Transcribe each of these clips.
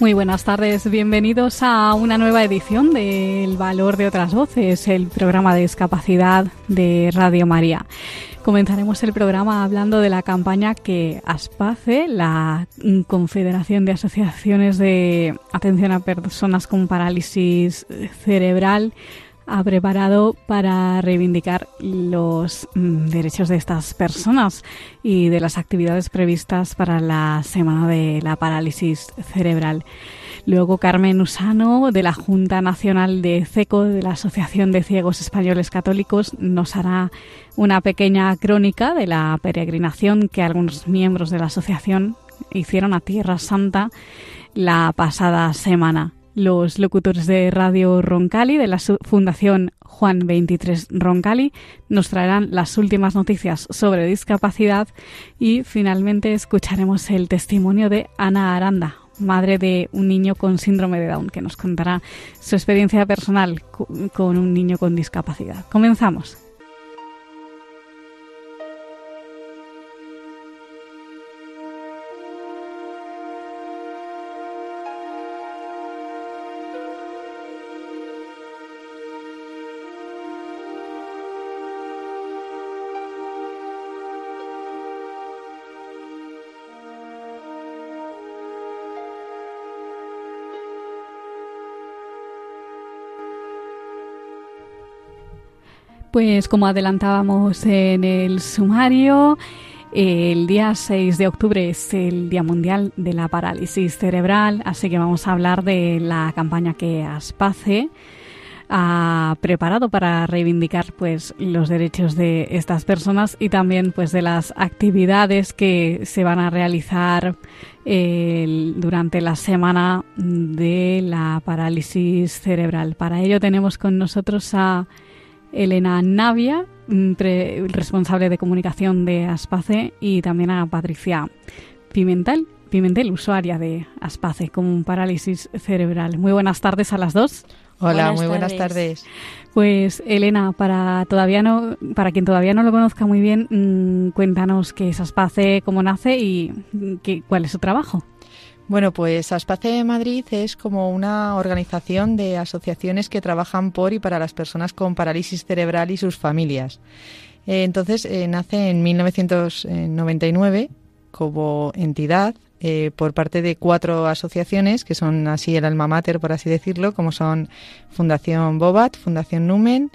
Muy buenas tardes, bienvenidos a una nueva edición de El Valor de otras Voces, el programa de discapacidad de Radio María. Comenzaremos el programa hablando de la campaña que ASPACE, la Confederación de Asociaciones de Atención a Personas con Parálisis Cerebral, ha preparado para reivindicar los mm, derechos de estas personas y de las actividades previstas para la Semana de la Parálisis Cerebral. Luego Carmen Usano, de la Junta Nacional de CECO, de la Asociación de Ciegos Españoles Católicos, nos hará una pequeña crónica de la peregrinación que algunos miembros de la asociación hicieron a Tierra Santa la pasada semana. Los locutores de Radio Roncali, de la Fundación Juan 23 Roncali, nos traerán las últimas noticias sobre discapacidad y finalmente escucharemos el testimonio de Ana Aranda, madre de un niño con síndrome de Down, que nos contará su experiencia personal con un niño con discapacidad. Comenzamos. Pues como adelantábamos en el sumario, el día 6 de octubre es el Día Mundial de la Parálisis Cerebral, así que vamos a hablar de la campaña que ASPACE ha preparado para reivindicar pues los derechos de estas personas y también pues de las actividades que se van a realizar durante la semana de la parálisis cerebral. Para ello tenemos con nosotros a Elena Navia, mm, responsable de comunicación de Aspace, y también a Patricia Pimentel, Pimentel, usuaria de Aspace con un parálisis cerebral. Muy buenas tardes a las dos. Hola, muy buenas tardes. Pues Elena, para todavía no, para quien todavía no lo conozca muy bien, mm, cuéntanos qué es Aspace, cómo nace y mm, qué, cuál es su trabajo. Bueno, pues Aspace Madrid es como una organización de asociaciones que trabajan por y para las personas con parálisis cerebral y sus familias. Eh, entonces, eh, nace en 1999 como entidad eh, por parte de cuatro asociaciones que son así el alma mater, por así decirlo, como son Fundación Bobat, Fundación Numen,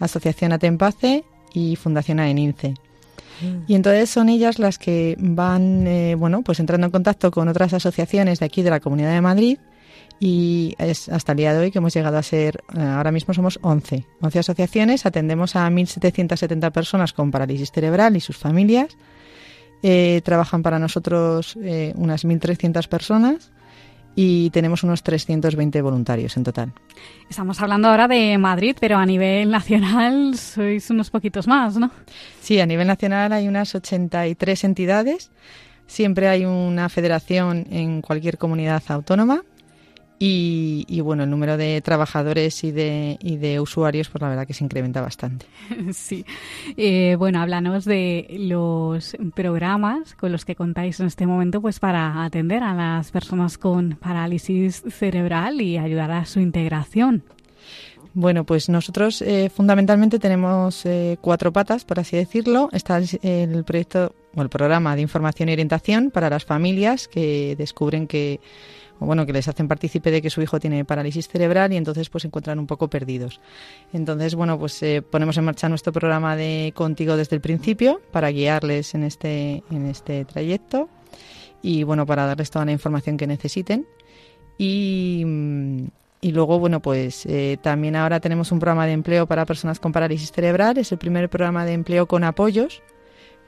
Asociación Atempace y Fundación AENINCE. Y entonces son ellas las que van, eh, bueno, pues entrando en contacto con otras asociaciones de aquí de la Comunidad de Madrid y es hasta el día de hoy que hemos llegado a ser, eh, ahora mismo somos 11, 11 asociaciones, atendemos a 1.770 personas con parálisis cerebral y sus familias, eh, trabajan para nosotros unas 1.300 personas y tenemos unos 320 voluntarios en total. Estamos hablando ahora de Madrid, pero a nivel nacional sois unos poquitos más, ¿no? Sí, a nivel nacional hay unas 83 entidades. Siempre hay una federación en cualquier comunidad autónoma y, bueno, el número de trabajadores y de, y de usuarios, pues la verdad que se incrementa bastante. Sí. Eh, bueno, háblanos de los programas con los que contáis en este momento pues para atender a las personas con parálisis cerebral y ayudar a su integración. Bueno, pues nosotros eh, fundamentalmente tenemos eh, cuatro patas, por así decirlo. Está el proyecto o el programa de información y orientación para las familias que descubren que o bueno, que les hacen partícipe de que su hijo tiene parálisis cerebral y entonces pues se encuentran un poco perdidos. Entonces, bueno, pues eh, ponemos en marcha nuestro programa de Contigo desde el principio para guiarles en este, en este trayecto y bueno, para darles toda la información que necesiten. Y, y luego, bueno, pues eh, también ahora tenemos un programa de empleo para personas con parálisis cerebral. Es el primer programa de empleo con apoyos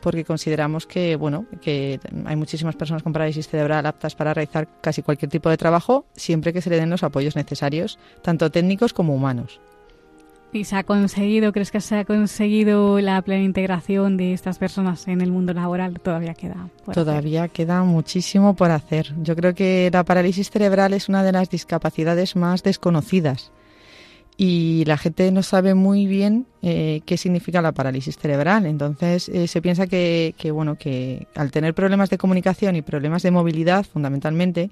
porque consideramos que, bueno, que hay muchísimas personas con parálisis cerebral aptas para realizar casi cualquier tipo de trabajo, siempre que se le den los apoyos necesarios, tanto técnicos como humanos. ¿Y se ha conseguido, crees que se ha conseguido la plena integración de estas personas en el mundo laboral? Todavía queda. Todavía queda muchísimo por hacer. Yo creo que la parálisis cerebral es una de las discapacidades más desconocidas y la gente no sabe muy bien eh, qué significa la parálisis cerebral. Entonces eh, se piensa que, que, bueno, que al tener problemas de comunicación y problemas de movilidad, fundamentalmente,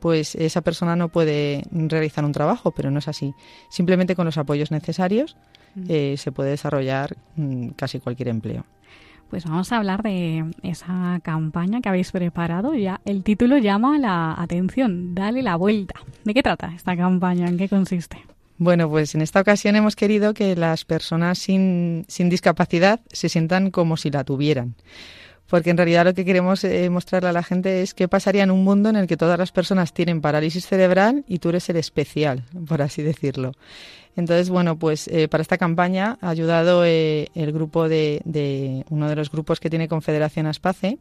pues esa persona no puede realizar un trabajo, pero no es así. Simplemente con los apoyos necesarios mm. eh, se puede desarrollar mm, casi cualquier empleo. Pues vamos a hablar de esa campaña que habéis preparado. Ya el título llama la atención. Dale la vuelta. ¿De qué trata esta campaña? ¿En qué consiste? Bueno, pues en esta ocasión hemos querido que las personas sin, discapacidad se sientan como si la tuvieran. Porque en realidad lo que queremos eh, mostrarle a la gente es qué pasaría en un mundo en el que todas las personas tienen parálisis cerebral y tú eres el especial, por así decirlo. Entonces, bueno, pues eh, para esta campaña ha ayudado eh, el grupo de, de, uno de los grupos que tiene Confederación Aspace,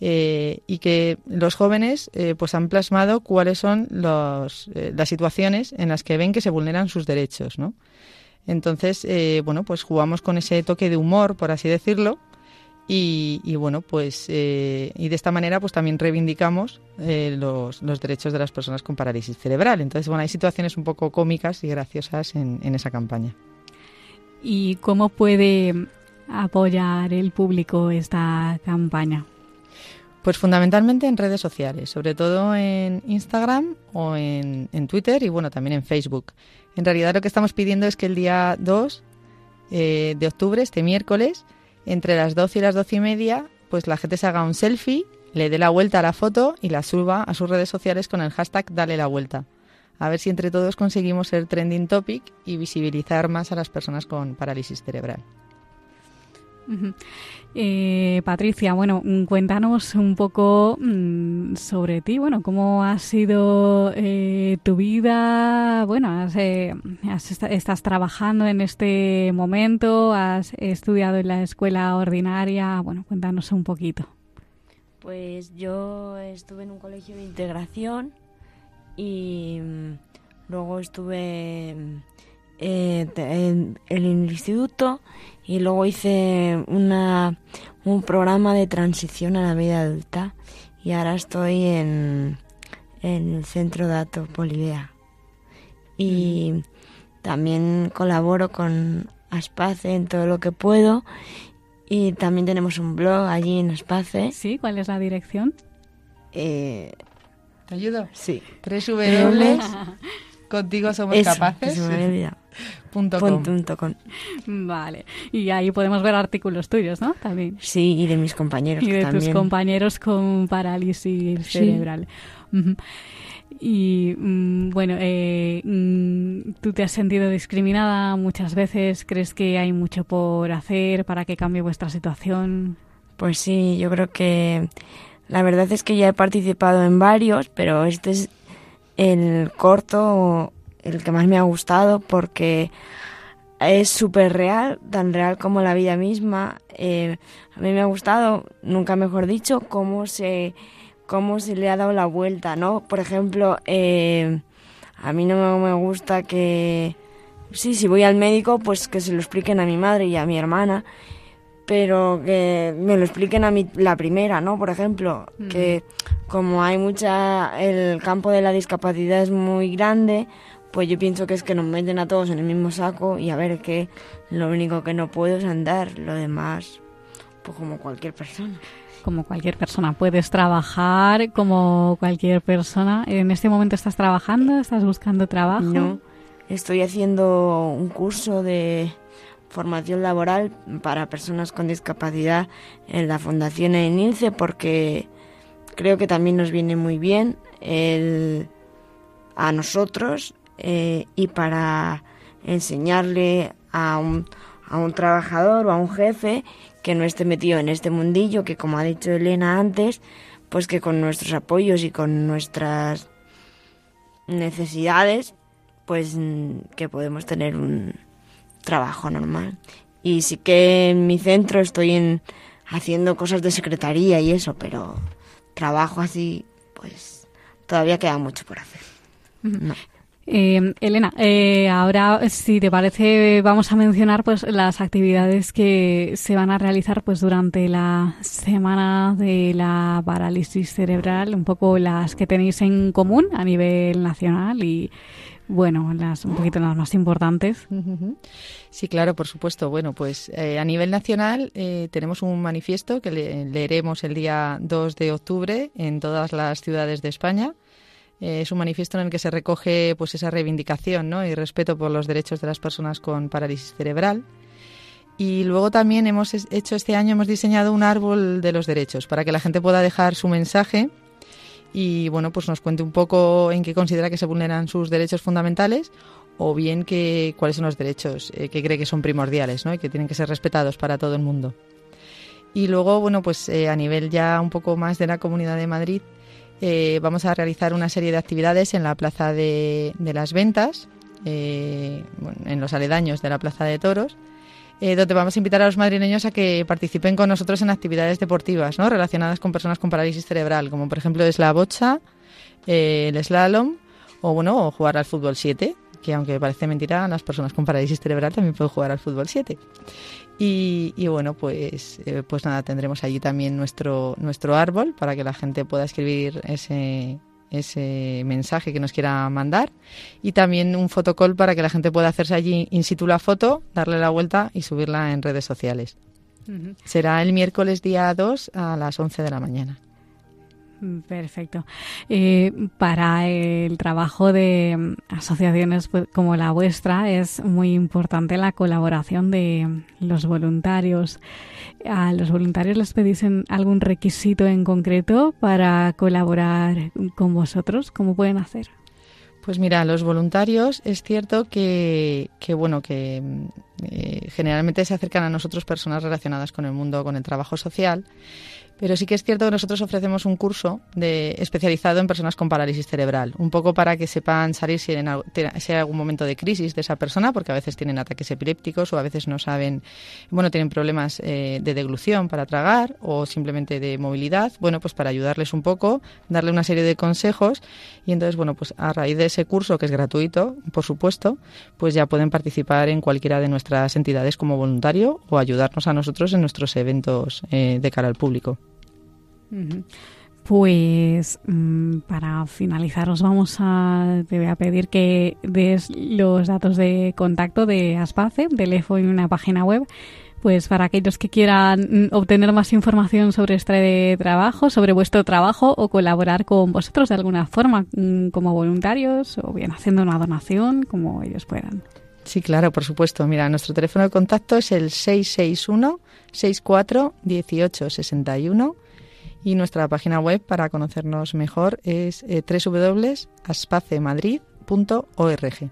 eh, y que los jóvenes eh, pues han plasmado cuáles son los, eh, las situaciones en las que ven que se vulneran sus derechos, ¿no? Entonces, bueno, pues jugamos con ese toque de humor, por así decirlo, y, y bueno, pues y de esta manera pues también reivindicamos los, los, derechos de las personas con parálisis cerebral. Entonces, bueno, hay situaciones un poco cómicas y graciosas en, en esa campaña. ¿Y cómo puede apoyar el público esta campaña? Pues fundamentalmente en redes sociales, sobre todo en Instagram o en, Twitter y bueno, también en Facebook. En realidad lo que estamos pidiendo es que el día 2 eh, de octubre, este miércoles, entre las 12 y las 12 y media, pues la gente se haga un selfie, le dé la vuelta a la foto y la suba a sus redes sociales con el hashtag Dale la vuelta. A ver si entre todos conseguimos ser trending topic y visibilizar más a las personas con parálisis cerebral. Eh, Patricia, bueno, mm, cuéntanos un poco mm, sobre ti, bueno, cómo ha sido eh, tu vida, bueno, eh, estás trabajando en este momento, has estudiado en la escuela ordinaria, bueno, cuéntanos un poquito. Pues yo estuve en un colegio de integración y mm, luego estuve en el instituto y luego hice una, un programa de transición a la vida adulta y ahora estoy en, en el centro Dato Polidea. Y también colaboro con Aspace en todo lo que puedo y también tenemos un blog allí en Aspace. Sí, ¿cuál es la dirección? Eh, ¿Te ayudo? Sí. Tres W. Contigo somos capaces. Punto Vale. Y ahí podemos ver artículos tuyos, ¿no? También. Sí, y de mis compañeros. Y de tus compañeros con parálisis cerebral. Y mm, bueno, eh, mm, tú te has sentido discriminada muchas veces. ¿Crees que hay mucho por hacer para que cambie vuestra situación? Pues sí, yo creo que la verdad es que ya he participado en varios, pero este es el corto el que más me ha gustado porque es súper real, tan real como la vida misma. Eh, a mí me ha gustado, nunca mejor dicho, cómo se, cómo se le ha dado la vuelta, ¿no? Por ejemplo, eh, a mí no me gusta que... Sí, si voy al médico, pues que se lo expliquen a mi madre y a mi hermana, pero que me lo expliquen a mí la primera, ¿no? Por ejemplo, que como hay mucha... el campo de la discapacidad es muy grande, pues yo pienso que es que nos meten a todos en el mismo saco y a ver que lo único que no puedo es andar, lo demás, pues como cualquier persona. Como cualquier persona, puedes trabajar como cualquier persona. ¿En este momento estás trabajando? ¿Estás buscando trabajo? No, estoy haciendo un curso de formación laboral para personas con discapacidad en la Fundación ENILCE porque creo que también nos viene muy bien el, a nosotros eh, y para enseñarle a un, a un trabajador o a un jefe que no esté metido en este mundillo, que como ha dicho Elena antes, pues que con nuestros apoyos y con nuestras necesidades, pues mm, que podemos tener un trabajo normal. Y sí que en mi centro estoy en haciendo cosas de secretaría y eso, pero trabajo así, pues todavía queda mucho por hacer. No. Eh, Elena, eh, ahora, si te parece, vamos a mencionar pues las actividades que se van a realizar pues durante la semana de la parálisis cerebral, un poco las que tenéis en común a nivel nacional y bueno, las un poquito las más importantes. Sí, claro, por supuesto. Bueno, pues eh, a nivel nacional tenemos un manifiesto que leeremos el día 2 de octubre en todas las ciudades de España. Eh, es un manifiesto en el que se recoge pues esa reivindicación ¿no? y respeto por los derechos de las personas con parálisis cerebral. Y luego también hemos hecho este año, hemos diseñado un árbol de los derechos para que la gente pueda dejar su mensaje y bueno, pues nos cuente un poco en qué considera que se vulneran sus derechos fundamentales o bien que, cuáles son los derechos eh, que cree que son primordiales ¿no? y que tienen que ser respetados para todo el mundo. Y luego, bueno, pues eh, a nivel ya un poco más de la Comunidad de Madrid, eh, vamos a realizar una serie de actividades en la Plaza de, las Ventas, eh, en los aledaños de la Plaza de Toros, eh, donde vamos a invitar a los madrileños a que participen con nosotros en actividades deportivas ¿no? relacionadas con personas con parálisis cerebral, como por ejemplo es la bocha, el slalom o bueno, jugar al fútbol 7, que aunque parece mentira, las personas con parálisis cerebral también pueden jugar al fútbol 7. Y, bueno, pues, eh, pues nada, tendremos allí también nuestro, nuestro árbol para que la gente pueda escribir ese, ese mensaje que nos quiera mandar y también un fotocall para que la gente pueda hacerse allí in situ la foto, darle la vuelta y subirla en redes sociales. Será el miércoles día 2 a las 11 de la mañana. Perfecto. Eh, para el trabajo de mm, asociaciones pues, como la vuestra es muy importante la colaboración de los voluntarios. ¿A los voluntarios les pedís algún requisito en concreto para colaborar con vosotros? ¿Cómo pueden hacer? Pues mira, los voluntarios es cierto que, que bueno, que mm, eh, generalmente se acercan a nosotros personas relacionadas con el mundo, con el trabajo social pero sí que es cierto que nosotros ofrecemos un curso de, especializado en personas con parálisis cerebral, un poco para que sepan salir si, en, hay algún momento de crisis de esa persona, porque a veces tienen ataques epilépticos o a veces no saben, bueno, tienen problemas eh, de deglución para tragar o simplemente de movilidad. Bueno, pues para ayudarles un poco, darle una serie de consejos y entonces, bueno, pues a raíz de ese curso, que es gratuito, por supuesto, pues ya pueden participar en cualquiera de nuestras entidades como voluntario o ayudarnos a nosotros en nuestros eventos eh, de cara al público. Pues mm, para finalizar os vamos a te voy a pedir que des los datos de contacto de Aspace, teléfono y una página web, pues para aquellos que quieran mm, obtener más información sobre este trabajo, sobre vuestro trabajo o colaborar con vosotros de alguna forma mm, como voluntarios o bien haciendo una donación, como ellos puedan. Sí, claro, por supuesto. Mira, nuestro teléfono de contacto es el 661 64 18 61 y nuestra página web para conocernos mejor es eh, www.aspacemadrid.org.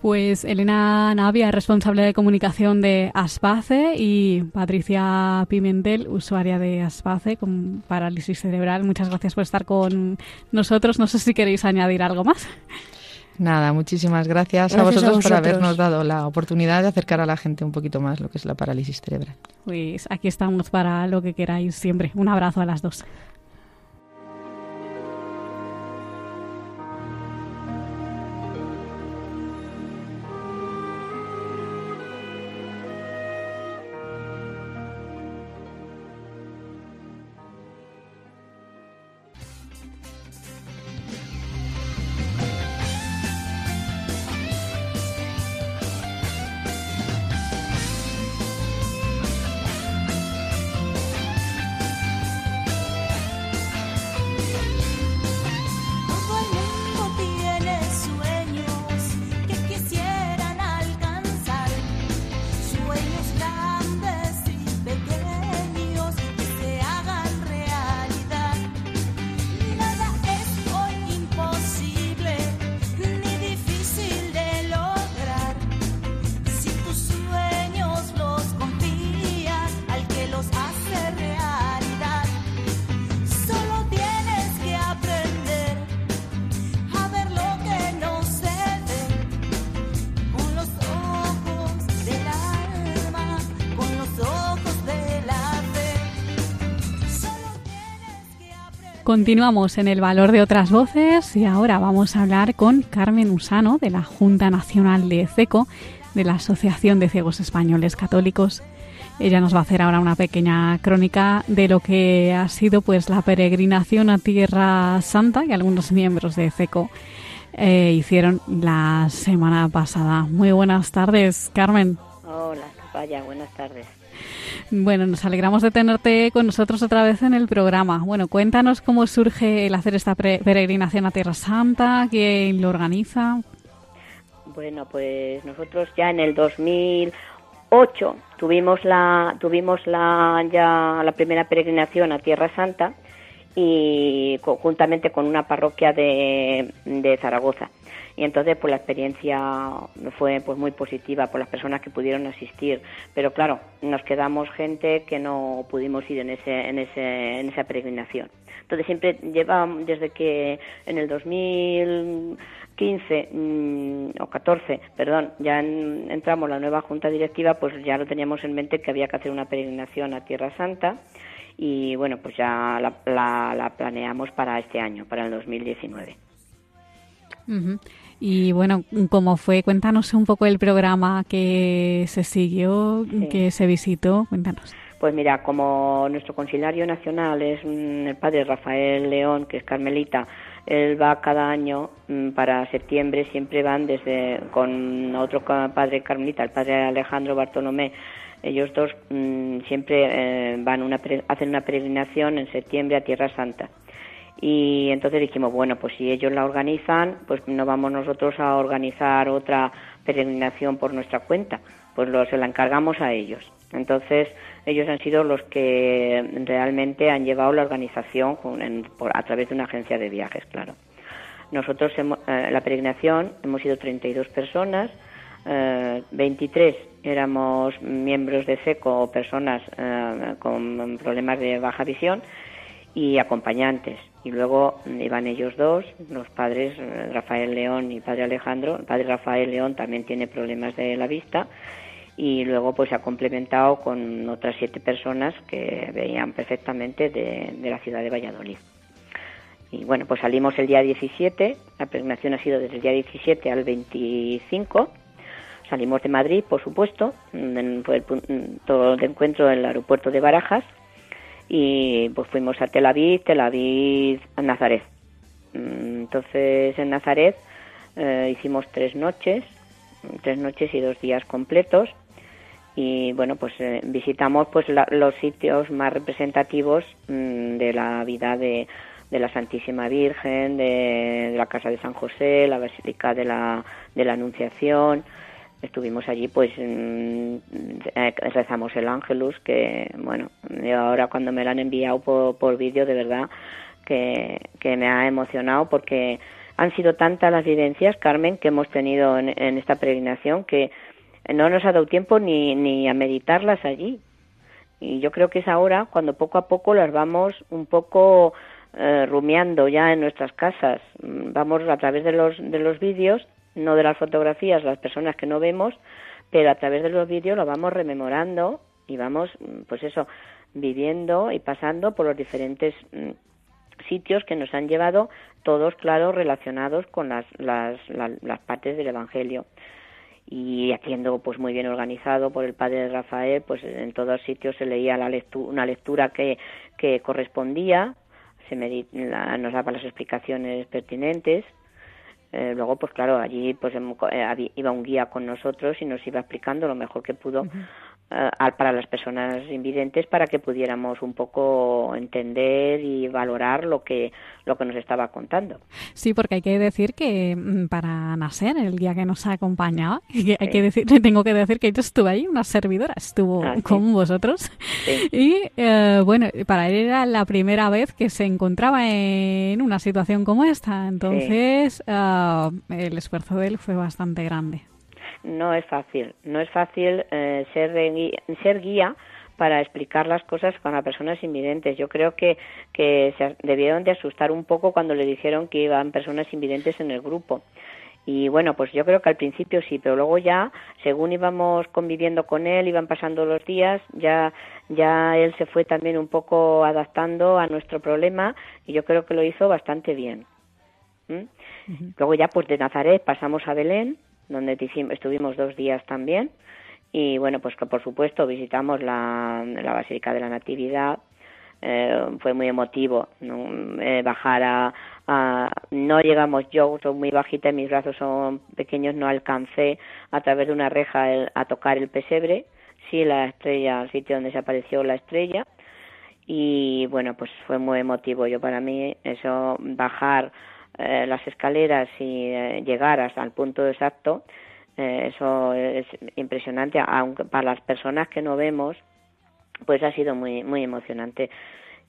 Pues Elena Navia, responsable de comunicación de Aspace, y Patricia Pimentel, usuaria de Aspace con parálisis cerebral. Muchas gracias por estar con nosotros. No sé si queréis añadir algo más. Nada, muchísimas gracias, a, vosotros por habernos dado la oportunidad de acercar a la gente un poquito más lo que es la parálisis cerebral. Pues aquí estamos para lo que queráis siempre. Un abrazo a las dos. Continuamos en el valor de otras voces y ahora vamos a hablar con Carmen Usano de la Junta Nacional de CECO, de la Asociación de Ciegos Españoles Católicos. Ella nos va a hacer ahora una pequeña crónica de lo que ha sido pues la peregrinación a Tierra Santa que algunos miembros de CECO eh, hicieron la semana pasada. Muy buenas tardes, Carmen. Hola, vaya, buenas tardes. Bueno, nos alegramos de tenerte con nosotros otra vez en el programa. Bueno, cuéntanos cómo surge el hacer esta peregrinación a Tierra Santa, quién lo organiza. Bueno, pues nosotros ya en el 2008 tuvimos la tuvimos la ya la primera peregrinación a Tierra Santa y conjuntamente con una parroquia de, de Zaragoza y entonces pues la experiencia fue pues muy positiva por las personas que pudieron asistir. Pero claro nos quedamos gente que no pudimos ir en ese en ese en esa peregrinación. Entonces siempre lleva desde que en el 2015 mm, o 14 perdón ya entramos la nueva junta directiva pues ya lo teníamos en mente que había que hacer una peregrinación a Tierra Santa. Y bueno pues ya la, la, planeamos para este año para el 2019 y bueno, ¿cómo fue? Cuéntanos un poco el programa que se siguió, que se visitó. Cuéntanos. Pues mira, como nuestro conciliario nacional es el padre Rafael León, que es carmelita, él va cada año mm, para septiembre, siempre van desde con otro padre carmelita, el padre Alejandro Bartolomé. Ellos dos mm, siempre eh, van una, hacen una peregrinación en septiembre a Tierra Santa y entonces dijimos, bueno, pues si ellos la organizan, pues no vamos nosotros a organizar otra peregrinación por nuestra cuenta, pues lo, se la encargamos a ellos. Entonces ellos han sido los que realmente han llevado la organización por, a través de una agencia de viajes, claro. Nosotros, hemos, eh, la peregrinación, hemos sido 32 personas, eh, 23 éramos miembros de SECO o personas eh, con problemas de baja visión y acompañantes. Y luego iban ellos dos, los padres eh, Rafael León y padre Alejandro. El padre Rafael León también tiene problemas de la vista y luego pues se ha complementado con otras siete personas que veían perfectamente de, la ciudad de Valladolid. Y bueno, pues salimos el día 17, la peregrinación ha sido desde el día 17 al 25. Salimos de Madrid, por supuesto, fue el, todo el encuentro en el aeropuerto de Barajas y pues fuimos a Tel Aviv, Tel Aviv, a Nazaret. Mm, entonces en Nazaret eh, hicimos tres noches, tres noches y dos días completos y bueno pues eh, visitamos pues los sitios más representativos mm, de la vida de, de la Santísima Virgen, de, de, la casa de San José, la Basílica de la, de la Anunciación, estuvimos allí pues eh, rezamos el ángelus que bueno ahora cuando me lo han enviado por, por vídeo de verdad que, que me ha emocionado porque han sido tantas las vivencias Carmen que hemos tenido en, esta peregrinación que no nos ha dado tiempo ni, ni a meditarlas allí. Y yo creo que es ahora cuando poco a poco las vamos un poco eh, rumiando ya en nuestras casas. Vamos a través de los de los vídeos no de las fotografías, las personas que no vemos, pero a través de los vídeos lo vamos rememorando y vamos, mm, pues eso, viviendo y pasando por los diferentes mm, sitios que nos han llevado, todos, claro, relacionados con las, las, las, partes del Evangelio. Y haciendo pues muy bien organizado por el padre Rafael, pues en todos sitios se leía la lectura, una lectura que, que correspondía, se nos daba las explicaciones pertinentes eh, luego, pues claro, allí pues eh, iba un guía con nosotros y nos iba explicando lo mejor que pudo para las personas invidentes para que pudiéramos un poco entender y valorar lo que lo que nos estaba contando. Sí, porque hay que decir que mm, para nacer, el día que nos acompañaba, hay que decir, tengo que decir que yo estuve ahí, una servidora estuvo ah, con vosotros. Y eh, bueno, para él era la primera vez que se encontraba en una situación como esta. Entonces, ah, el esfuerzo de él fue bastante grande no es fácil. No es fácil eh, ser, ser guía para explicar las cosas para personas invidentes. Yo creo que, que se debieron de asustar un poco cuando le dijeron que iban personas invidentes en el grupo. Y bueno, pues yo creo que al principio sí, pero luego ya, según íbamos conviviendo con él, iban pasando los días, ya, ya él se fue también un poco adaptando a nuestro problema y yo creo que lo hizo bastante bien. Luego ya pues de Nazaret pasamos a Belén, donde estuvimos dos días también. Y bueno, pues que por supuesto visitamos la, la Basílica de la Natividad, eh, fue muy emotivo eh, bajar a, no llegamos yo soy muy bajita mis brazos son pequeños no alcancé a través de una reja a tocar el pesebre sí la estrella el sitio donde se apareció la estrella. Y bueno pues fue muy emotivo. Yo para mí eso bajar eh, las escaleras y llegar hasta el punto exacto eso es impresionante. Aunque para las personas que no vemos pues ha sido muy muy emocionante.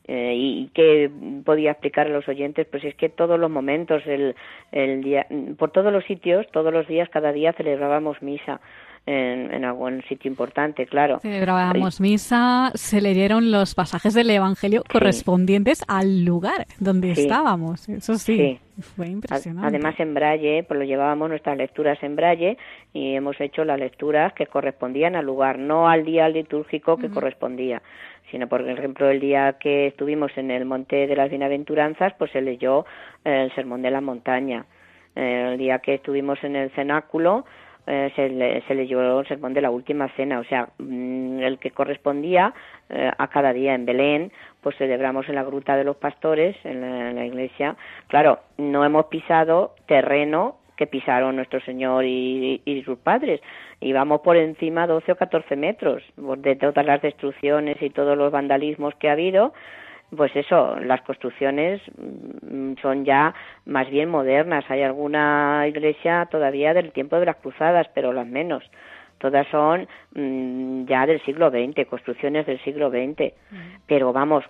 Eh, y, que podía explicar a los oyentes pues es que todos los momentos el, el día por todos los sitios todos los días cada día celebrábamos misa en, algún sitio importante, claro. Celebrábamos misa, se leyeron los pasajes del Evangelio correspondientes al lugar donde estábamos. Eso sí, fue impresionante. Además, en braille, pues lo llevábamos nuestras lecturas en braille y hemos hecho las lecturas que correspondían al lugar, no al día litúrgico que correspondía sino por ejemplo el día que estuvimos en el Monte de las Bienaventuranzas, pues se leyó el Sermón de la Montaña. El día que estuvimos en el cenáculo, eh, se, se, leyó el sermón de la última cena, o sea, mm, el que correspondía a cada día en Belén, pues celebramos en la Gruta de los Pastores, en la iglesia. Claro, no hemos pisado terreno que pisaron nuestro Señor y, sus padres. Íbamos por encima 12 o 14 metros de todas las destrucciones y todos los vandalismos que ha habido. Pues eso, las construcciones mm, son ya más bien modernas. Hay alguna iglesia todavía del tiempo de las cruzadas, pero las menos todas son mm, ya del siglo XX, construcciones del siglo XX. Pero vamos,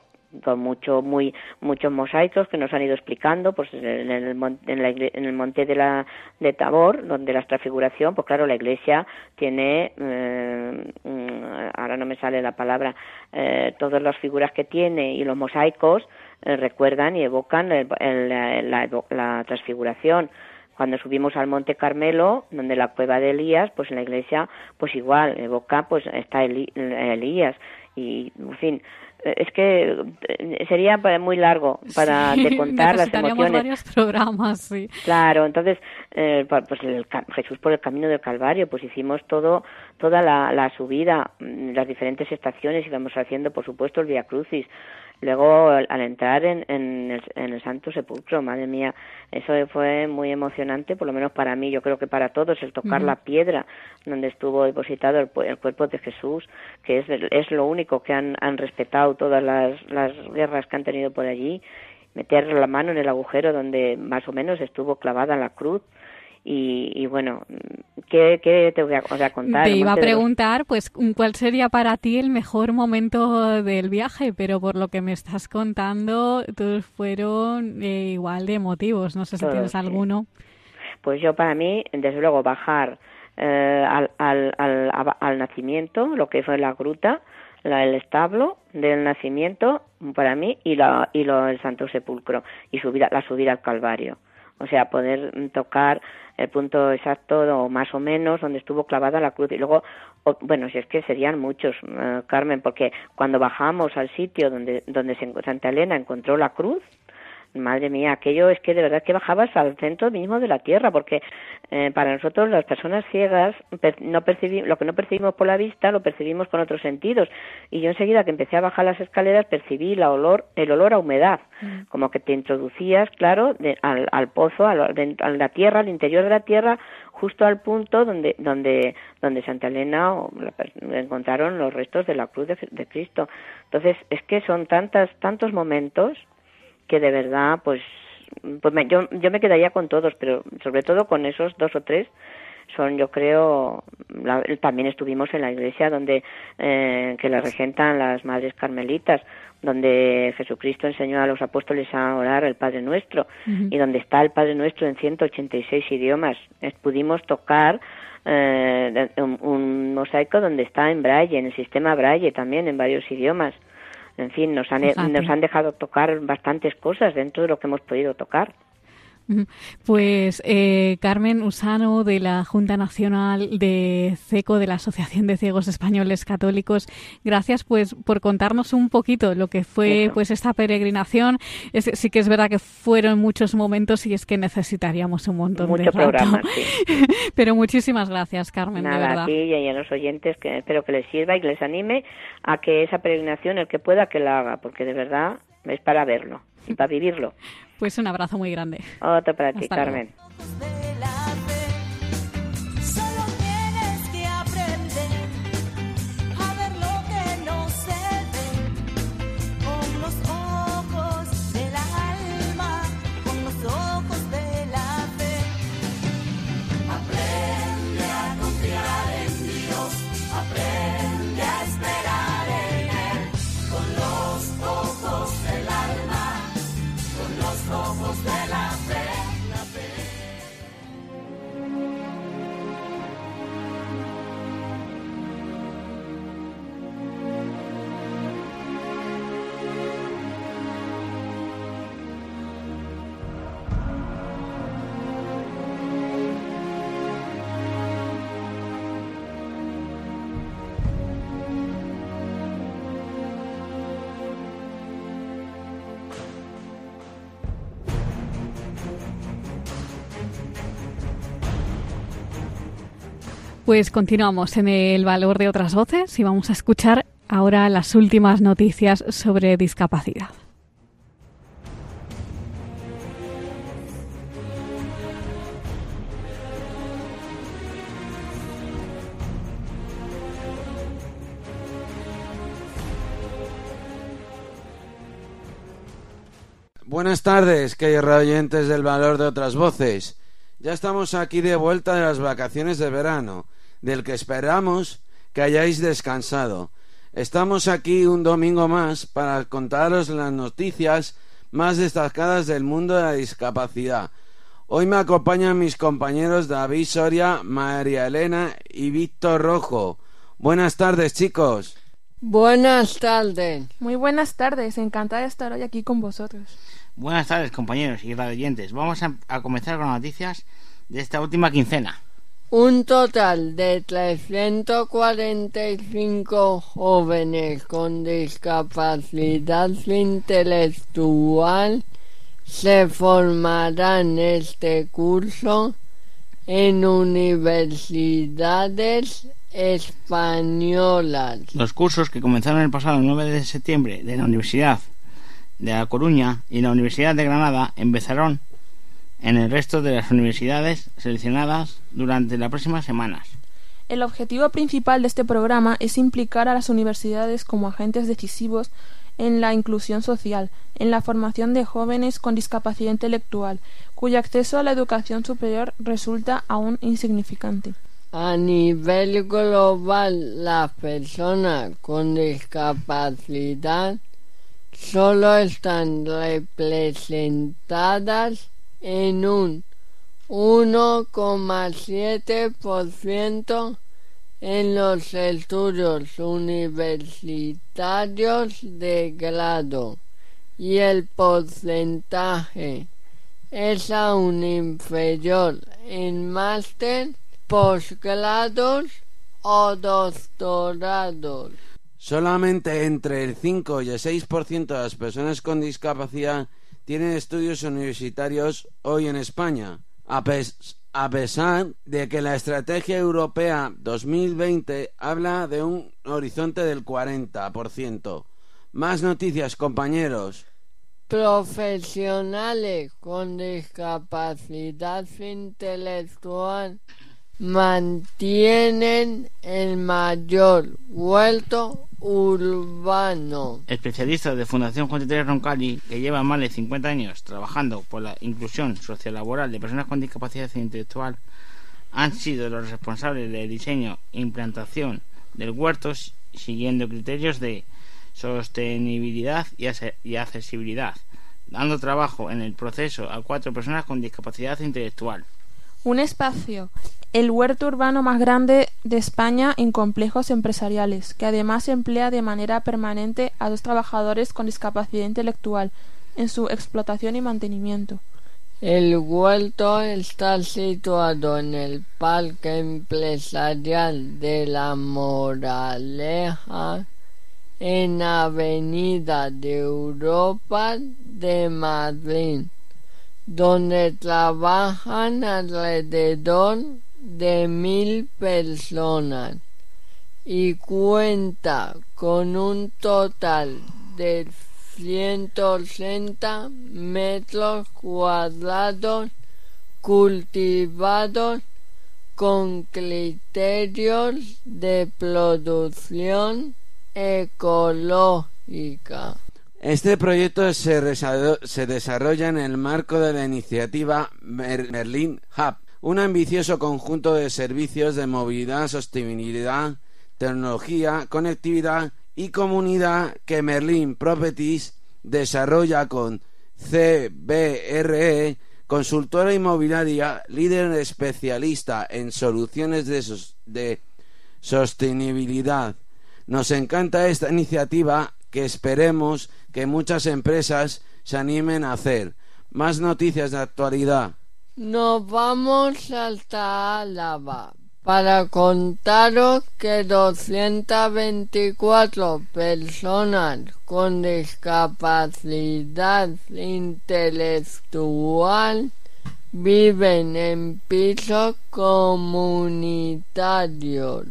con mucho muy muchos mosaicos que nos han ido explicando pues en el, en, el monte de la de Tabor donde la transfiguración pues claro la iglesia tiene eh, mm, ahora no me sale la palabra eh, todas las figuras que tiene y los mosaicos eh, recuerdan y evocan la, la transfiguración. Cuando subimos al Monte Carmelo, donde la cueva de Elías, pues en la iglesia, pues igual, evoca, pues está Elías, y, en fin, es que eh, sería muy largo para contar las emociones. varios programas, sí. Claro, entonces, eh, pues el, Jesús por el camino del Calvario, pues hicimos todo, toda la, la subida, mm, las diferentes estaciones, íbamos haciendo, por supuesto, el Via Crucis, Luego, al entrar en, en, el, en, el, Santo Sepulcro, madre mía, eso fue muy emocionante, por lo menos para mí, yo creo que para todos, el tocar la piedra donde estuvo depositado el, cuerpo de Jesús, que es, es lo único que han, han respetado todas las, las guerras que han tenido por allí, meter la mano en el agujero donde más o menos estuvo clavada la cruz, y, bueno, ¿qué, te voy a, contar? Te iba a preguntar, pues, ¿cuál sería para ti el mejor momento del viaje? Pero por lo que me estás contando, todos fueron eh, igual de emotivos. No sé si tienes alguno. Pues yo, para mí, desde luego, bajar eh, al, al, al, nacimiento, lo que fue la gruta, la, el establo del nacimiento, para mí, y, la, y lo, el Santo Sepulcro, y subir, la subida al Calvario o sea, poder tocar el punto exacto o más o menos donde estuvo clavada la cruz. Y luego, bueno, si es que serían muchos, eh, Carmen, porque cuando bajamos al sitio donde, donde Santa Elena encontró la cruz, madre mía, aquello es que de verdad que bajabas al centro mismo de la tierra, porque eh, para nosotros las personas ciegas no percibimos, lo que no percibimos por la vista lo percibimos con otros sentidos. Y yo enseguida que empecé a bajar las escaleras percibí la olor, el olor a humedad, mm. como que te introducías, claro, al, pozo, a, la tierra, al interior de la tierra, justo al punto donde donde donde Santa Elena encontraron los restos de la cruz de, de Cristo. Entonces es que son tantas tantos momentos que de verdad, pues, pues yo, yo me quedaría con todos, pero sobre todo con esos dos o tres son yo creo también estuvimos en la iglesia donde eh, que la regentan las madres carmelitas donde Jesucristo enseñó a los apóstoles a orar el Padre Nuestro y donde está el Padre Nuestro en 186 idiomas. Pudimos tocar eh, un, un, mosaico donde está en braille en el sistema braille también en varios idiomas en fin, nos han, nos han dejado tocar bastantes cosas dentro de lo que hemos podido tocar. Pues eh, Carmen Usano de la Junta Nacional de CECO, de la Asociación de Ciegos Españoles Católicos, gracias pues por contarnos un poquito lo que fue pues esta peregrinación. sí que es verdad que fueron muchos momentos y es que necesitaríamos un montón de rato. Pero muchísimas gracias, Carmen. Nada, de verdad. a ti y a los oyentes que espero que les sirva y que les anime a que esa peregrinación, el que pueda, que la haga, porque de verdad es para verlo y para vivirlo. Pues un abrazo muy grande. Otro para ti, Carmen. Pues continuamos en el valor de otras voces y vamos a escuchar ahora las últimas noticias sobre discapacidad. Buenas tardes, queridos oyentes del valor de otras voces. Ya estamos aquí de vuelta de las vacaciones de verano del que esperamos que hayáis descansado. Estamos aquí un domingo más para contaros las noticias más destacadas del mundo de la discapacidad. Hoy me acompañan mis compañeros David Soria, María Elena y Víctor Rojo. Buenas tardes, chicos. Buenas tardes. Muy buenas tardes, encantada de estar hoy aquí con vosotros. Buenas tardes, compañeros y radioyentes. Vamos a, a comenzar con noticias de esta última quincena. Un total de 345 jóvenes con discapacidad intelectual se formarán este curso en universidades españolas. Los cursos que comenzaron el pasado 9 de septiembre de la Universidad de La Coruña y la Universidad de Granada empezaron en el resto de las universidades seleccionadas durante las próximas semanas. El objetivo principal de este programa es implicar a las universidades como agentes decisivos en la inclusión social, en la formación de jóvenes con discapacidad intelectual, cuyo acceso a la educación superior resulta aún insignificante. A nivel global, las personas con discapacidad solo están representadas en un 1,7% en los estudios universitarios de grado y el porcentaje es aún inferior en máster, posgrados o doctorados. Solamente entre el 5 y el 6% de las personas con discapacidad tienen estudios universitarios hoy en España, a, pesar de que la Estrategia Europea 2020 habla de un horizonte del 40%. Más noticias, compañeros. Profesionales con discapacidad intelectual mantienen el mayor vuelto urbano. Especialistas de Fundación Juan Teresa Roncalli, que llevan más de 50 años trabajando por la inclusión sociolaboral de personas con discapacidad intelectual, han sido los responsables del diseño e implantación del huerto siguiendo criterios de sostenibilidad y accesibilidad, dando trabajo en el proceso a cuatro personas con discapacidad intelectual. Un espacio el huerto urbano más grande de España en complejos empresariales, que además emplea de manera permanente a dos trabajadores con discapacidad intelectual en su explotación y mantenimiento. El huerto está situado en el Parque Empresarial de La Moraleja, en Avenida de Europa de Madrid, donde trabajan alrededor de mil personas y cuenta con un total de 180 metros cuadrados cultivados con criterios de producción ecológica. Este proyecto se, desarrolla en el marco de la iniciativa Merlin Hub, un ambicioso conjunto de servicios de movilidad, sostenibilidad, tecnología, conectividad y comunidad que Merlin Properties desarrolla con CBRE, consultora inmobiliaria, líder especialista en soluciones de, de sostenibilidad. Nos encanta esta iniciativa que esperemos que muchas empresas se animen a hacer. Más noticias de actualidad. Nos vamos hasta Álava para contaros que 224 personas con discapacidad intelectual viven en pisos comunitarios.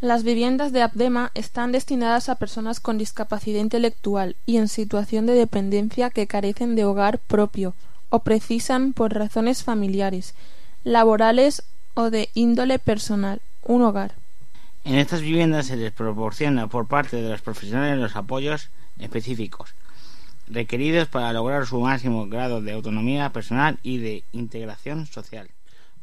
Las viviendas de Abdema están destinadas a personas con discapacidad intelectual y en situación de dependencia que carecen de hogar propio o precisan por razones familiares, laborales o de índole personal, un hogar. En estas viviendas se les proporciona por parte de los profesionales los apoyos específicos requeridos para lograr su máximo grado de autonomía personal y de integración social.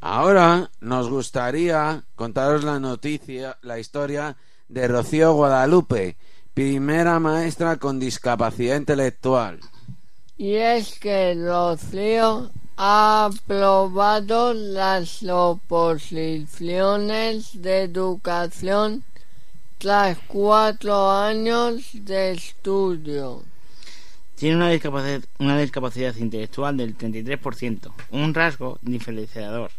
Ahora nos gustaría contaros la noticia, la historia de Rocío Guadalupe, primera maestra con discapacidad intelectual. Y es que Rocío ha aprobado las oposiciones de educación tras cuatro años de estudio. Tiene una discapacidad, una discapacidad intelectual del 33%, un rasgo diferenciador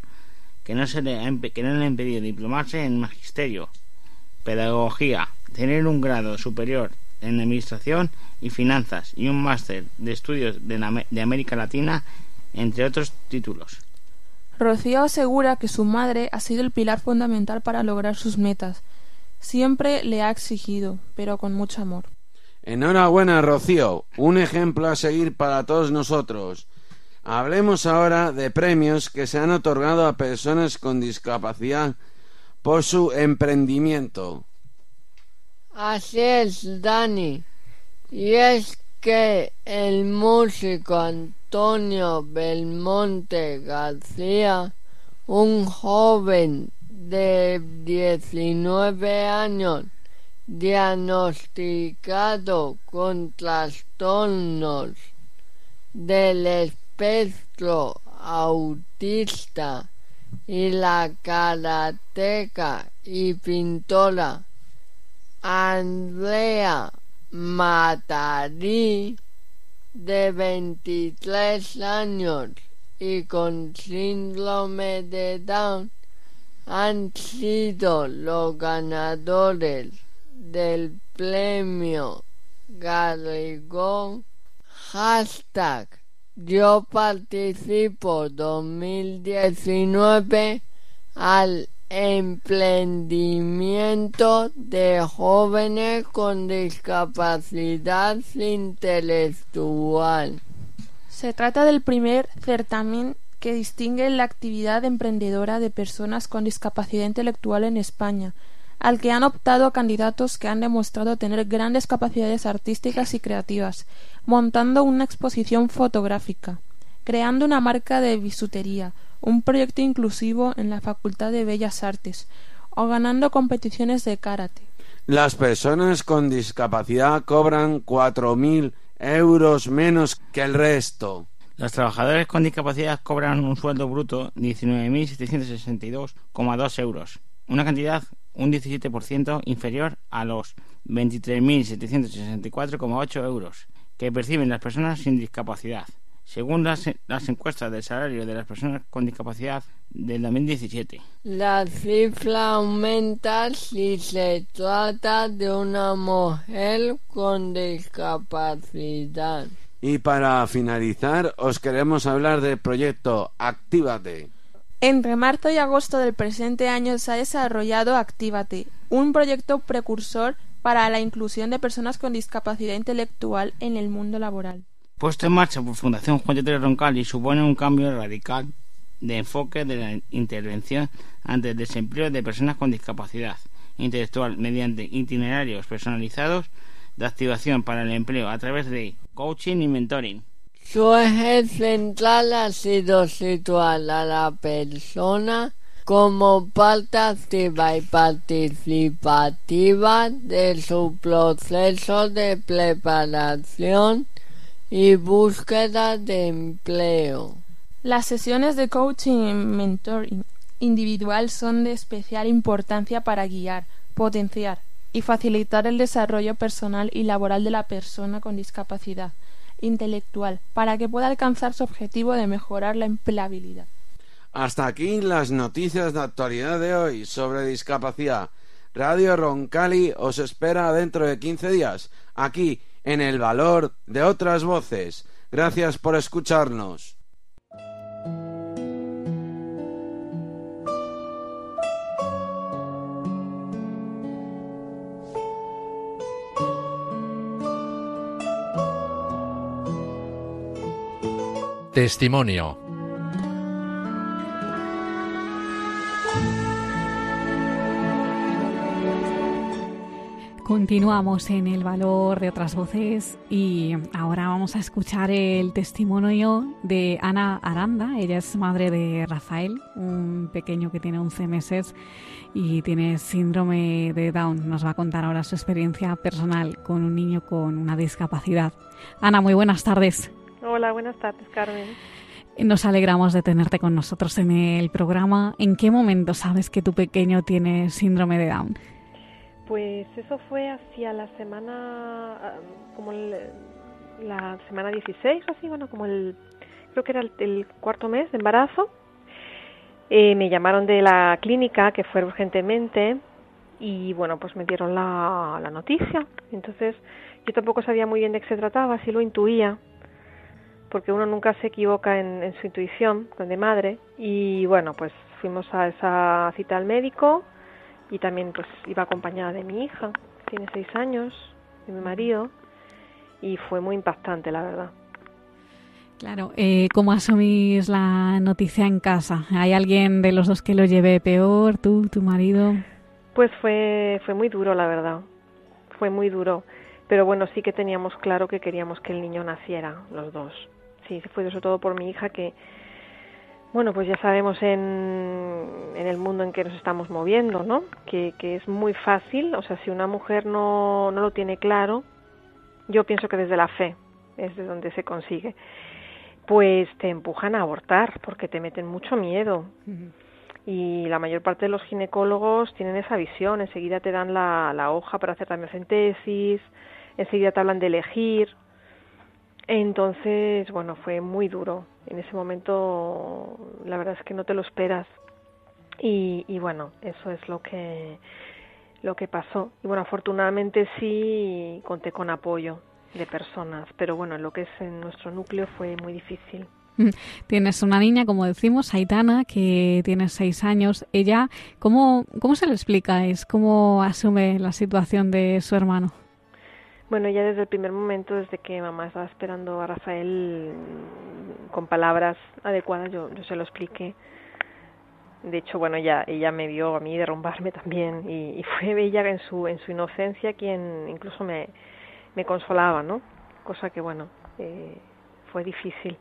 que no, se le ha, que no le ha impedido diplomarse en magisterio, pedagogía, tener un grado superior en administración y finanzas y un máster de estudios de, de América Latina entre otros títulos. Rocío asegura que su madre ha sido el pilar fundamental para lograr sus metas. Siempre le ha exigido, pero con mucho amor. Enhorabuena, Rocío. Un ejemplo a seguir para todos nosotros. Hablemos ahora de premios que se han otorgado a personas con discapacidad por su emprendimiento. Así es, Dani. Y es que el músico Antonio Belmonte García, un joven de 19 años, diagnosticado con trastornos del espectro autista y la karateca y pintora Andrea Matarí, de 23 años y con síndrome de Down, han sido los ganadores del premio Garrigón hashtag yo participo 2019 al emprendimiento de jóvenes con discapacidad intelectual. Se trata del primer certamen que distingue la actividad emprendedora de personas con discapacidad intelectual en España, al que han optado candidatos que han demostrado tener grandes capacidades artísticas y creativas, montando una exposición fotográfica, creando una marca de bisutería, un proyecto inclusivo en la Facultad de Bellas Artes o ganando competiciones de karate. Las personas con discapacidad cobran cuatro mil euros menos que el resto. Los trabajadores con discapacidad cobran un sueldo bruto de 19.762,2 euros, una cantidad un 17% inferior a los 23.764,8 euros que perciben las personas sin discapacidad. según las, las encuestas del salario de las personas con discapacidad del 2017. La cifra aumenta si se trata de una mujer con discapacidad. Y para finalizar, os queremos hablar del proyecto Actívate. Entre marzo y agosto del presente año se ha desarrollado Actívate, un proyecto precursor para la inclusión de personas con discapacidad intelectual en el mundo laboral. Puesto en marcha por Fundación Juan de Roncalli supone un cambio radical de enfoque de la intervención ante el desempleo de personas con discapacidad intelectual mediante itinerarios personalizados de activación para el empleo a través de coaching y mentoring. Su eje central ha sido situar a la persona como parte activa y participativa de su proceso de preparación y búsqueda de empleo. Las sesiones de coaching y mentoring individual son de especial importancia para guiar, potenciar y facilitar el desarrollo personal y laboral de la persona con discapacidad intelectual para que pueda alcanzar su objetivo de mejorar la empleabilidad. Hasta aquí las noticias de actualidad de hoy sobre discapacidad. Radio Roncali os espera dentro de 15 días, aquí en el valor de otras voces. Gracias por escucharnos. Testimonio. Continuamos en el valor de otras voces y ahora vamos a escuchar el testimonio de Ana Aranda. Ella es madre de Rafael, un pequeño que tiene 11 meses y tiene síndrome de Down. Nos va a contar ahora su experiencia personal con un niño con una discapacidad. Ana, muy buenas tardes. Hola, buenas tardes, Carmen. Nos alegramos de tenerte con nosotros en el programa. ¿En qué momento sabes que tu pequeño tiene síndrome de Down? Pues eso fue hacia la semana, ah, como la semana 16 o así, bueno, como el, creo que era el, cuarto mes de embarazo. Eh, me llamaron de la clínica, que fue urgentemente, y bueno, pues me dieron la, la noticia. Entonces, yo tampoco sabía muy bien de qué se trataba, sí lo intuía, porque uno nunca se equivoca en, su intuición de madre y bueno pues fuimos a esa cita al médico y también pues iba acompañada de mi hija tiene seis años de mi marido y fue muy impactante la verdad Claro, eh, ¿cómo asumís la noticia en casa? ¿Hay alguien de los dos que lo lleve peor, tú, tu marido? Pues fue, fue muy duro, la verdad. Fue muy duro. Pero bueno, sí que teníamos claro que queríamos que el niño naciera, los dos sí, fue sobre todo por mi hija que, bueno, pues ya sabemos en, en el mundo en que nos estamos moviendo, ¿no? Que, que es muy fácil, o sea, si una mujer no, no lo tiene claro, yo pienso que desde la fe es de donde se consigue, pues te empujan a abortar porque te meten mucho miedo. Y la mayor parte de los ginecólogos tienen esa visión, enseguida te dan la, la hoja para hacer la tesis enseguida te hablan de elegir, entonces, bueno, fue muy duro. En ese momento, la verdad es que no te lo esperas. Y, y bueno, eso es lo que lo que pasó. Y bueno, afortunadamente sí conté con apoyo de personas, pero bueno, lo que es en nuestro núcleo fue muy difícil. Mm, tienes una niña, como decimos, Aitana, que tiene seis años. Ella, ¿cómo, cómo se lo explicáis? ¿Cómo asume la situación de su hermano? Bueno, ya desde el primer momento, desde que mamá estaba esperando a Rafael con palabras adecuadas, yo, se lo expliqué. De hecho, bueno, ya ella me vio a mí derrumbarme también y, fue ella en su en su inocencia quien incluso me, me consolaba, ¿no? Cosa que, bueno, eh, fue difícil,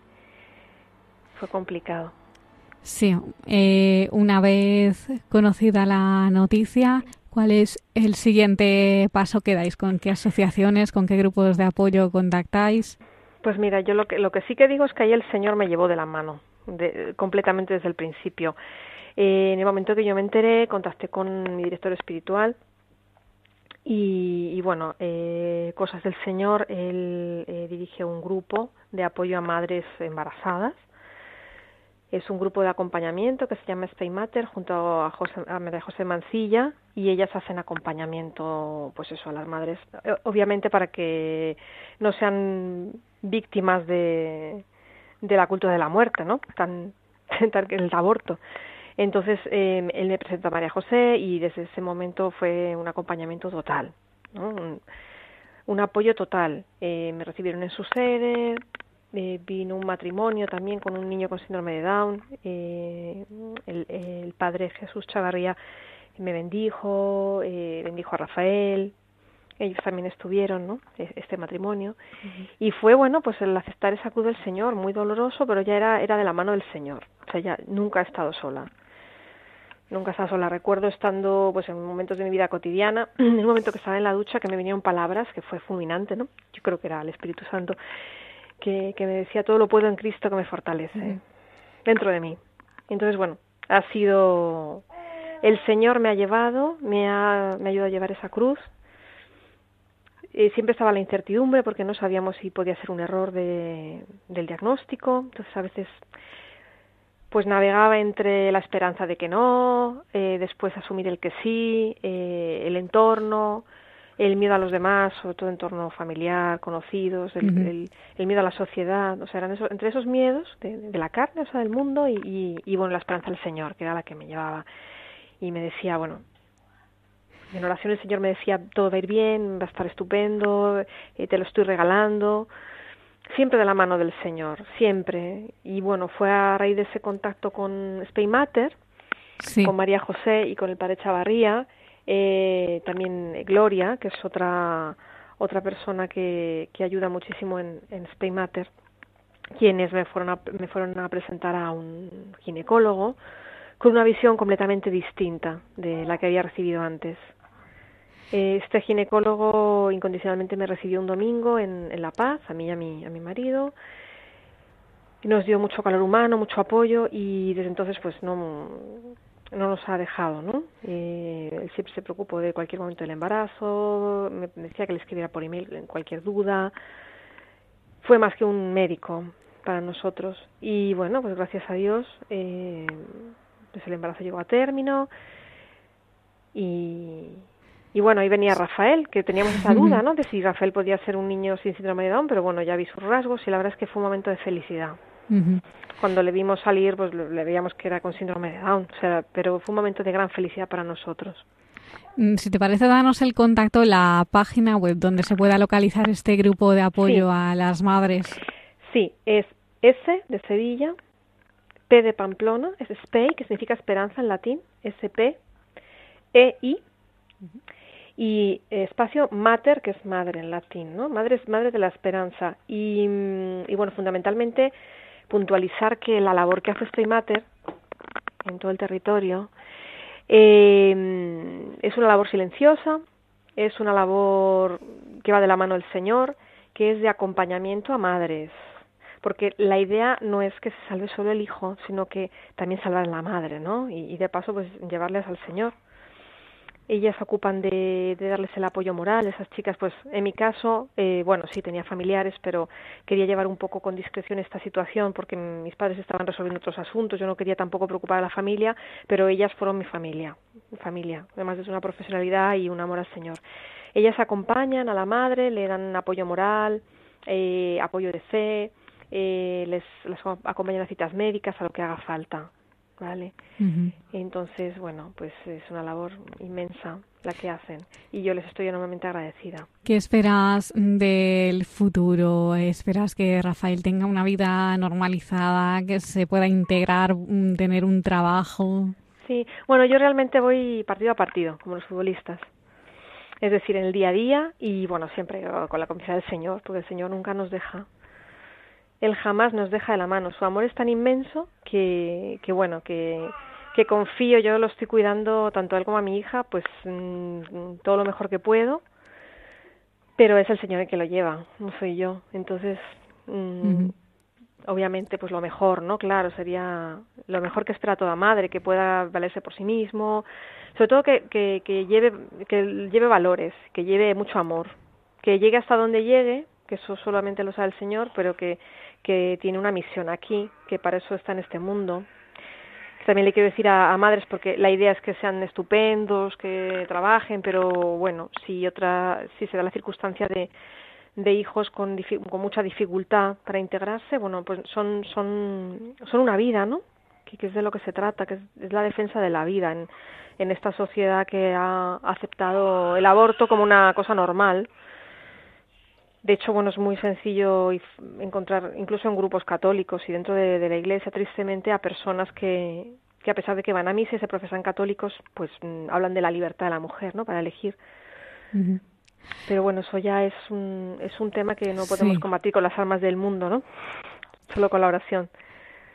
fue complicado. Sí, eh, una vez conocida la noticia, ¿Cuál es el siguiente paso que dais? ¿Con qué asociaciones, con qué grupos de apoyo contactáis? Pues mira, yo lo que, lo que sí que digo es que ahí el Señor me llevó de la mano, de, completamente desde el principio. Eh, en el momento que yo me enteré, contacté con mi director espiritual Y, bueno, eh, Cosas del Señor, él eh, dirige un grupo de apoyo a madres embarazadas. Es un grupo de acompañamiento que se llama Stay Matter junto a, José, a María José Mancilla y ellas hacen acompañamiento, pues eso, a las madres, eh, obviamente para que no sean víctimas de, de la cultura de la muerte, ¿no? Tan, tan el aborto. Entonces eh, él me presentó a María José y desde ese momento fue un acompañamiento total, ¿no? un, apoyo total. Eh, me recibieron en su sede, eh, vino un matrimonio también con un niño con síndrome de Down. Eh, el, el, padre Jesús Chavarría me bendijo, eh, bendijo a Rafael. Ellos también estuvieron, ¿no? E, este matrimonio. Y fue, bueno, pues el aceptar esa cruz del Señor, muy doloroso, pero ya era, era de la mano del Señor. O sea, ya nunca he estado sola. Nunca he estado sola. Recuerdo estando, pues en momentos de mi vida cotidiana, en un momento que estaba en la ducha, que me vinieron palabras, que fue fulminante, ¿no? Yo creo que era el Espíritu Santo que, que me decía todo lo puedo en Cristo que me fortalece dentro de mí. Entonces, bueno, ha sido el Señor me ha llevado, me ha, me ha ayudado a llevar esa cruz. Eh, siempre estaba la incertidumbre porque no sabíamos si podía ser un error de, del diagnóstico. Entonces, a veces, pues navegaba entre la esperanza de que no, eh, después asumir el que sí, eh, el entorno, el miedo a los demás, sobre todo en torno familiar, conocidos, el, el, el miedo a la sociedad, o sea, eran eso, entre esos miedos de, de, la carne, o sea, del mundo, y, y, y, bueno, la esperanza del Señor, que era la que me llevaba. Y me decía, bueno, en oración el Señor me decía, todo va a ir bien, va a estar estupendo, eh, te lo estoy regalando, siempre de la mano del Señor, siempre. Y bueno, fue a raíz de ese contacto con Spaymater, sí. con María José y con el Padre Chavarría, eh, también Gloria, que es otra otra persona que, que ayuda muchísimo en, en Spain quienes me fueron, a, me fueron a presentar a un ginecólogo con una visión completamente distinta de la que había recibido antes. Este ginecólogo incondicionalmente me recibió un domingo en, en La Paz, a mí y a mi, a mi marido, nos dio mucho calor humano, mucho apoyo y desde entonces pues no no nos ha dejado, ¿no? Eh, él siempre se preocupó de cualquier momento del embarazo, me decía que le escribiera por email en cualquier duda. Fue más que un médico para nosotros. Y bueno, pues gracias a Dios, eh, pues el embarazo llegó a término. Y, y bueno, ahí venía Rafael, que teníamos esa duda, ¿no? De si Rafael podía ser un niño sin síndrome de Down, pero bueno, ya vi sus rasgos y la verdad es que fue un momento de felicidad. Uh -huh. Cuando le vimos salir, pues le veíamos que era con síndrome de Down, o sea, pero fue un momento de gran felicidad para nosotros. Si te parece, danos el contacto, la página web donde se pueda localizar este grupo de apoyo sí. a las madres. Sí, es S de Sevilla, P de Pamplona, es SPEI, que significa esperanza en latín, SP, E, I, uh -huh. y espacio mater, que es madre en latín, ¿no? Madre es madre de la esperanza. Y, y bueno, fundamentalmente puntualizar que la labor que hace Stay Matter en todo el territorio eh, es una labor silenciosa, es una labor que va de la mano del Señor, que es de acompañamiento a madres, porque la idea no es que se salve solo el hijo, sino que también salvar a la madre, ¿no? Y, y de paso, pues llevarles al Señor ellas se ocupan de, de, darles el apoyo moral, esas chicas, pues en mi caso, eh, bueno, sí tenía familiares, pero quería llevar un poco con discreción esta situación porque mis padres estaban resolviendo otros asuntos, yo no quería tampoco preocupar a la familia, pero ellas fueron mi familia, mi familia, además de una profesionalidad y un amor al Señor. Ellas acompañan a la madre, le dan apoyo moral, eh, apoyo de fe, eh, les, les acompañan a citas médicas, a lo que haga falta ¿vale? Uh -huh. Entonces, bueno, pues es una labor inmensa la que hacen y yo les estoy enormemente agradecida. ¿Qué esperas del futuro? ¿Esperas que Rafael tenga una vida normalizada, que se pueda integrar, tener un trabajo? Sí, bueno, yo realmente voy partido a partido, como los futbolistas. Es decir, en el día a día y, bueno, siempre con la confianza del Señor, porque el Señor nunca nos deja él jamás nos deja de la mano. Su amor es tan inmenso que, que bueno, que, que confío, yo lo estoy cuidando tanto a él como a mi hija, pues mmm, todo lo mejor que puedo, pero es el Señor el que lo lleva, no soy yo. Entonces, mmm, uh -huh. obviamente pues lo mejor, ¿no? Claro, sería lo mejor que espera toda madre, que pueda valerse por sí mismo, sobre todo que, que, que lleve que lleve valores, que lleve mucho amor, que llegue hasta donde llegue, que eso solamente lo sabe el Señor, pero que, que tiene una misión aquí, que para eso está en este mundo. También le quiero decir a, madres, porque la idea es que sean estupendos, que trabajen, pero bueno, si otra, si se da la circunstancia de, de hijos con, con mucha dificultad para integrarse, bueno, pues son, son, son una vida, ¿no? Que, es de lo que se trata, que es, es la defensa de la vida en esta sociedad que ha aceptado el aborto como una cosa normal. De hecho, bueno, es muy sencillo encontrar, incluso en grupos católicos y dentro de, de la Iglesia, tristemente, a personas que, que a pesar de que van a misa y se profesan católicos, pues mm, hablan de la libertad de la mujer, ¿no? Para elegir. Uh -huh. Pero bueno, eso ya es un, es un tema que no podemos sí. combatir con las armas del mundo, ¿no? Solo con la oración.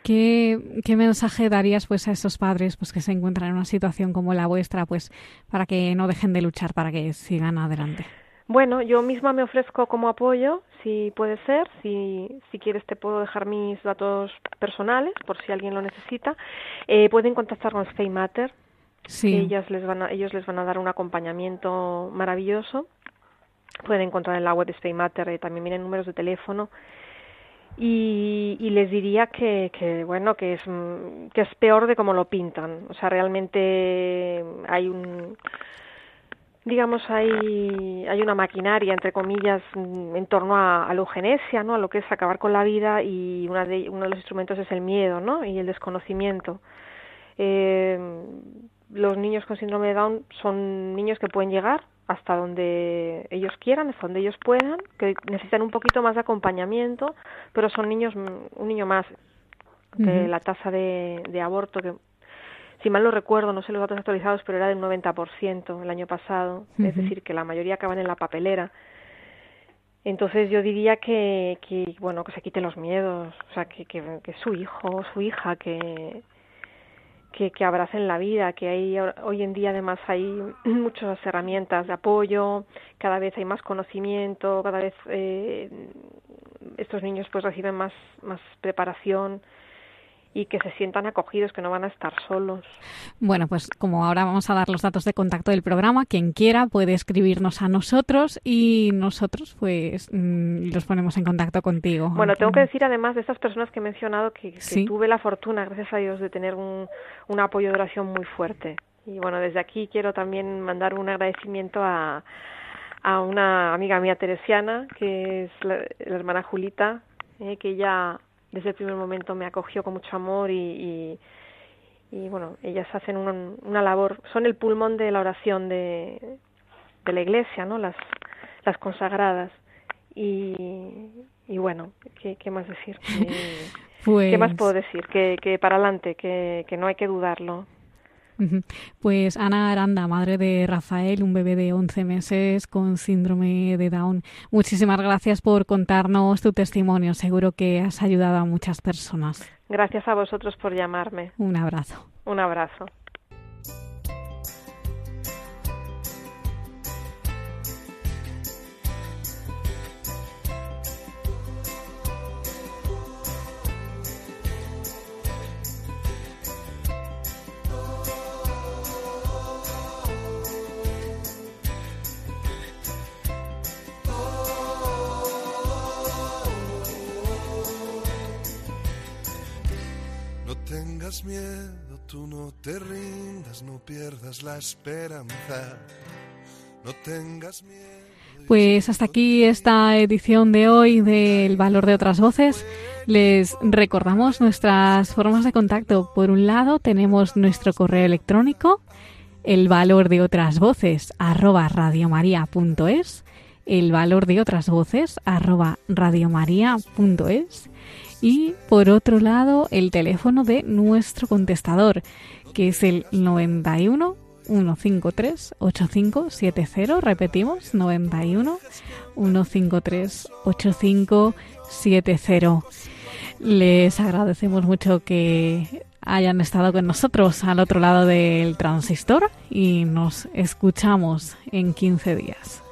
¿Qué, ¿Qué mensaje darías pues a esos padres pues que se encuentran en una situación como la vuestra pues para que no dejen de luchar, para que sigan adelante? Bueno, yo misma me ofrezco como apoyo, si puede ser, si, si quieres te puedo dejar mis datos personales por si alguien lo necesita. Eh, pueden contactar con Stay Matter, sí. que ellas les van a, ellos les van a dar un acompañamiento maravilloso. Pueden encontrar en la web de Stay Matter, eh, también vienen números de teléfono. Y, y, les diría que, que bueno que es que es peor de como lo pintan o sea realmente hay un digamos hay hay una maquinaria entre comillas en torno a, a la eugenesia no a lo que es acabar con la vida y una de, uno de los instrumentos es el miedo no y el desconocimiento. Eh, los niños con síndrome de Down son niños que pueden llegar hasta donde ellos quieran, hasta donde ellos puedan, que necesitan un poquito más de acompañamiento, pero son niños, un niño más, que uh -huh. la tasa de, de aborto, que si mal no recuerdo, no sé los datos actualizados, pero era del 90% el año pasado, uh -huh. es decir, que la mayoría acaban en la papelera. Entonces yo diría que, que bueno, que se quite los miedos, o sea, que, que, que su hijo, su hija, que, que, que abracen la vida, que hay hoy en día además hay muchas herramientas de apoyo, cada vez hay más conocimiento, cada vez eh, estos niños pues reciben más, más preparación y que se sientan acogidos, que no van a estar solos. Bueno, pues como ahora vamos a dar los datos de contacto del programa, quien quiera puede escribirnos a nosotros y nosotros pues mmm, los ponemos en contacto contigo. Bueno, tengo que decir además de estas personas que he mencionado que, que ¿Sí? tuve la fortuna, gracias a Dios, de tener un, un apoyo de oración muy fuerte. Y bueno, desde aquí quiero también mandar un agradecimiento a, a una amiga mía teresiana, que es la, la hermana Julita, eh, que ella desde el primer momento me acogió con mucho amor y, y, y bueno, ellas hacen un, una labor, son el pulmón de la oración de, de la iglesia, ¿no? Las, las consagradas. Y, y bueno, ¿qué, qué más decir? pues... ¿Qué más puedo decir? Que, que para adelante, que, que no hay que dudarlo. Pues Ana Aranda, madre de Rafael, un bebé de 11 meses con síndrome de Down. Muchísimas gracias por contarnos tu testimonio. Seguro que has ayudado a muchas personas. Gracias a vosotros por llamarme. Un abrazo. Un abrazo. Tengas miedo, tú no te rindas, no pierdas la esperanza, no tengas miedo. Pues hasta aquí esta edición de hoy del Valor de otras Voces. Les recordamos nuestras formas de contacto. Por un lado tenemos nuestro correo electrónico, el valor de otras voces arroba radiomaria.es, el valor de otras voces arroba radiomaria.es y por otro lado el teléfono de nuestro contestador que es el 91 153 8570 repetimos 91 153 8570 les agradecemos mucho que hayan estado con nosotros al otro lado del transistor y nos escuchamos en 15 días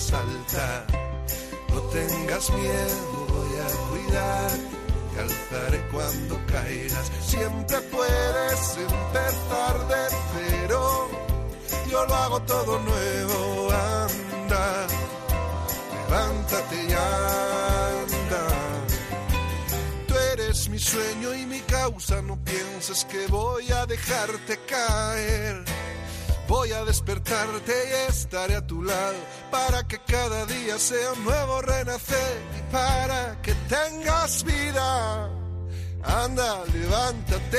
salta. No tengas miedo, voy a cuidar y alzaré cuando caigas. Siempre puedes empezar de cero, yo lo hago todo nuevo, anda, levántate y anda. Tú eres mi sueño y mi causa, no pienses que voy a dejarte caer. Voy a despertarte y estaré a tu lado para que cada día sea nuevo renacer y para que tengas vida. Anda, levántate.